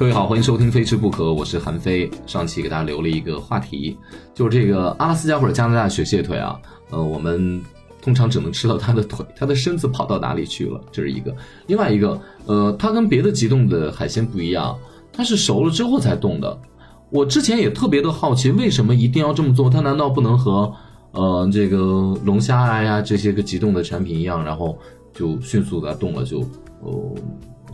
各位好，欢迎收听《非吃不可》，我是韩非。上期给大家留了一个话题，就是这个阿拉斯加或者加拿大雪蟹腿啊，呃，我们通常只能吃到它的腿，它的身子跑到哪里去了？这是一个。另外一个，呃，它跟别的急冻的海鲜不一样，它是熟了之后才冻的。我之前也特别的好奇，为什么一定要这么做？它难道不能和呃这个龙虾呀这些个急冻的产品一样，然后就迅速的冻了就呃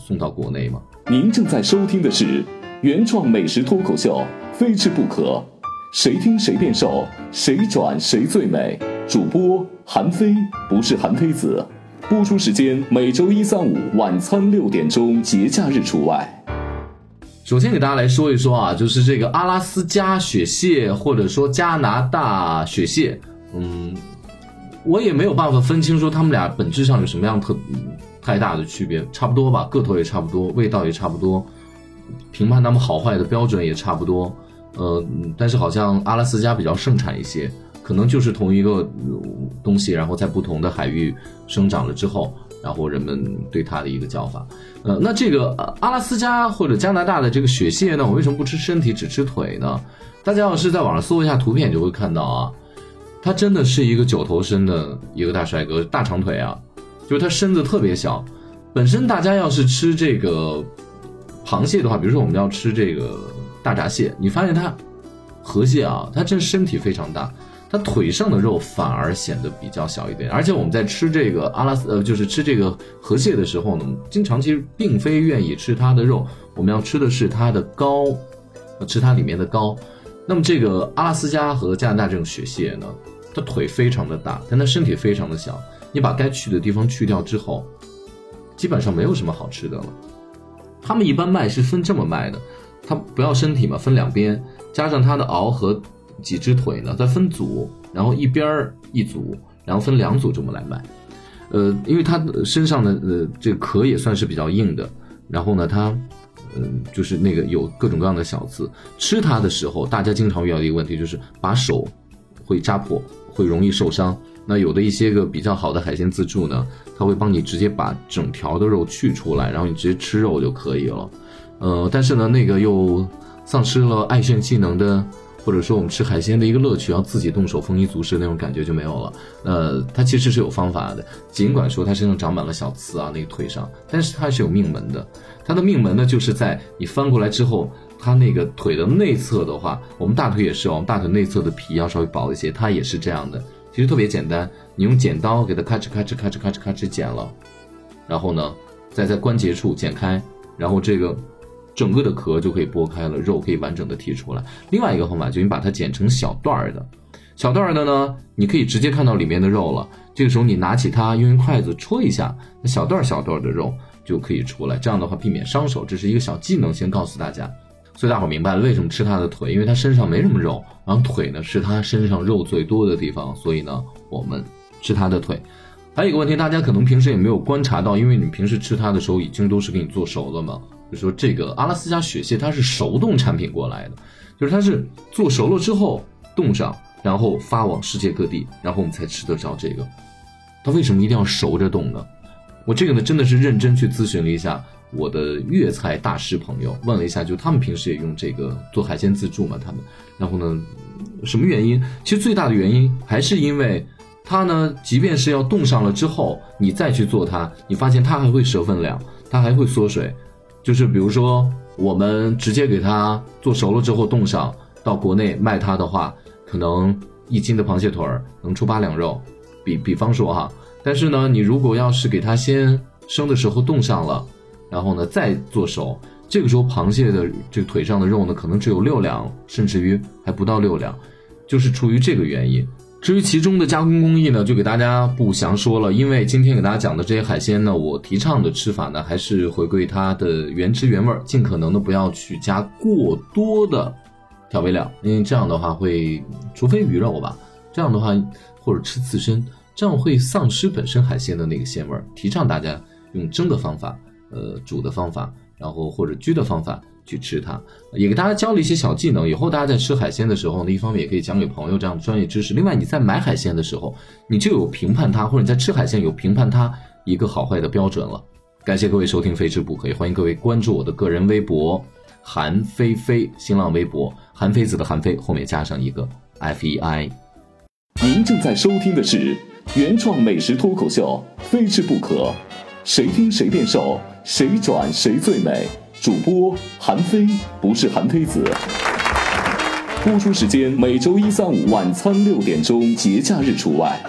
送到国内吗？您正在收听的是原创美食脱口秀《非吃不可》，谁听谁变瘦，谁转谁最美。主播韩非，不是韩非子。播出时间每周一、三、五晚餐六点钟，节假日除外。首先给大家来说一说啊，就是这个阿拉斯加雪蟹或者说加拿大雪蟹，嗯，我也没有办法分清说他们俩本质上有什么样特太大的区别，差不多吧，个头也差不多，味道也差不多，评判它们好坏的标准也差不多，呃，但是好像阿拉斯加比较盛产一些，可能就是同一个东西，然后在不同的海域生长了之后。然后人们对它的一个叫法，呃，那这个阿拉斯加或者加拿大的这个雪蟹呢，我为什么不吃身体只吃腿呢？大家要是在网上搜一下图片，就会看到啊，它真的是一个九头身的一个大帅哥，大长腿啊，就是它身子特别小。本身大家要是吃这个螃蟹的话，比如说我们要吃这个大闸蟹，你发现它河蟹啊，它真身体非常大。它腿上的肉反而显得比较小一点，而且我们在吃这个阿拉斯呃，就是吃这个河蟹的时候呢，经常其实并非愿意吃它的肉，我们要吃的是它的膏，吃它里面的膏。那么这个阿拉斯加和加拿大这种雪蟹呢，它腿非常的大，但它身体非常的小。你把该去的地方去掉之后，基本上没有什么好吃的了。他们一般卖是分这么卖的，它不要身体嘛，分两边，加上它的螯和。几只腿呢？再分组，然后一边儿一组，然后分两组这么来卖。呃，因为它身上的呃这个壳也算是比较硬的，然后呢，它嗯就是那个有各种各样的小刺。吃它的时候，大家经常遇到一个问题就是把手会扎破，会容易受伤。那有的一些个比较好的海鲜自助呢，它会帮你直接把整条的肉去出来，然后你直接吃肉就可以了。呃，但是呢，那个又丧失了爱炫技能的。或者说我们吃海鲜的一个乐趣，要自己动手丰衣足食那种感觉就没有了。呃，它其实是有方法的，尽管说它身上长满了小刺啊，那个腿上，但是它是有命门的。它的命门呢，就是在你翻过来之后，它那个腿的内侧的话，我们大腿也是哦，大腿内侧的皮要稍微薄一些，它也是这样的。其实特别简单，你用剪刀给它咔哧咔哧咔哧咔哧咔哧剪了，然后呢，再在关节处剪开，然后这个。整个的壳就可以剥开了，肉可以完整的剔出来。另外一个方法就是你把它剪成小段儿的，小段儿的呢，你可以直接看到里面的肉了。这个时候你拿起它，用筷子戳一下，那小段小段的肉就可以出来。这样的话避免伤手，这是一个小技能，先告诉大家。所以大伙明白了为什么吃它的腿，因为它身上没什么肉，然后腿呢是它身上肉最多的地方，所以呢我们吃它的腿。还有一个问题，大家可能平时也没有观察到，因为你平时吃它的时候已经都是给你做熟了嘛。就说这个阿拉斯加雪蟹，它是熟冻产品过来的，就是它是做熟了之后冻上，然后发往世界各地，然后我们才吃得着这个。它为什么一定要熟着冻呢？我这个呢真的是认真去咨询了一下我的粤菜大师朋友，问了一下，就他们平时也用这个做海鲜自助嘛，他们，然后呢，什么原因？其实最大的原因还是因为它呢，即便是要冻上了之后，你再去做它，你发现它还会折分量，它还会缩水。就是比如说，我们直接给它做熟了之后冻上，到国内卖它的话，可能一斤的螃蟹腿儿能出八两肉，比比方说哈。但是呢，你如果要是给它先生的时候冻上了，然后呢再做熟，这个时候螃蟹的这腿上的肉呢，可能只有六两，甚至于还不到六两，就是出于这个原因。至于其中的加工工艺呢，就给大家不详说了。因为今天给大家讲的这些海鲜呢，我提倡的吃法呢，还是回归它的原汁原味，尽可能的不要去加过多的调味料，因为这样的话会，除非鱼肉吧，这样的话或者吃刺身，这样会丧失本身海鲜的那个鲜味儿。提倡大家用蒸的方法，呃，煮的方法，然后或者焗的方法。去吃它，也给大家教了一些小技能。以后大家在吃海鲜的时候呢，一方面也可以讲给朋友这样的专业知识。另外，你在买海鲜的时候，你就有评判它，或者你在吃海鲜有评判它一个好坏的标准了。感谢各位收听《非吃不可》，也欢迎各位关注我的个人微博韩非非，新浪微博韩非子的韩非后面加上一个 F E I。您正在收听的是原创美食脱口秀《非吃不可》，谁听谁变瘦，谁转谁最美。主播韩非，不是韩非子。播出时间每周一、三、五晚餐六点钟，节假日除外。